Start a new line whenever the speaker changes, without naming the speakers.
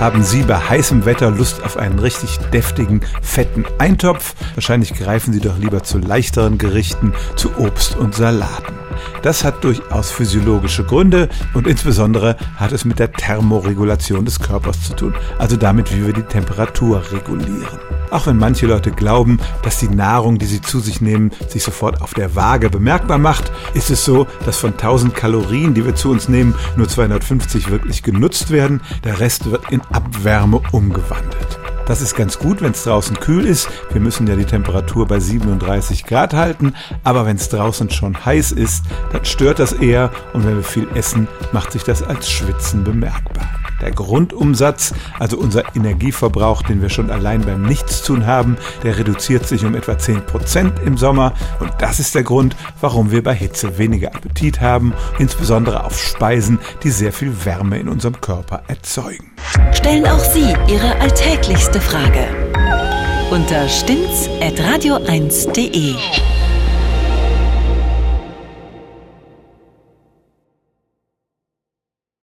Haben Sie bei heißem Wetter Lust auf einen richtig deftigen, fetten Eintopf? Wahrscheinlich greifen Sie doch lieber zu leichteren Gerichten, zu Obst und Salaten. Das hat durchaus physiologische Gründe und insbesondere hat es mit der Thermoregulation des Körpers zu tun, also damit, wie wir die Temperatur regulieren. Auch wenn manche Leute glauben, dass die Nahrung, die sie zu sich nehmen, sich sofort auf der Waage bemerkbar macht, ist es so, dass von 1000 Kalorien, die wir zu uns nehmen, nur 250 wirklich genutzt werden. Der Rest wird in Abwärme umgewandelt. Das ist ganz gut, wenn es draußen kühl ist. Wir müssen ja die Temperatur bei 37 Grad halten. Aber wenn es draußen schon heiß ist, dann stört das eher. Und wenn wir viel essen, macht sich das als Schwitzen bemerkbar. Der Grundumsatz, also unser Energieverbrauch, den wir schon allein beim Nichtstun haben, der reduziert sich um etwa 10% im Sommer. Und das ist der Grund, warum wir bei Hitze weniger Appetit haben, insbesondere auf Speisen, die sehr viel Wärme in unserem Körper erzeugen.
Stellen auch Sie Ihre alltäglichste Frage unter stimmtz.radio1.de.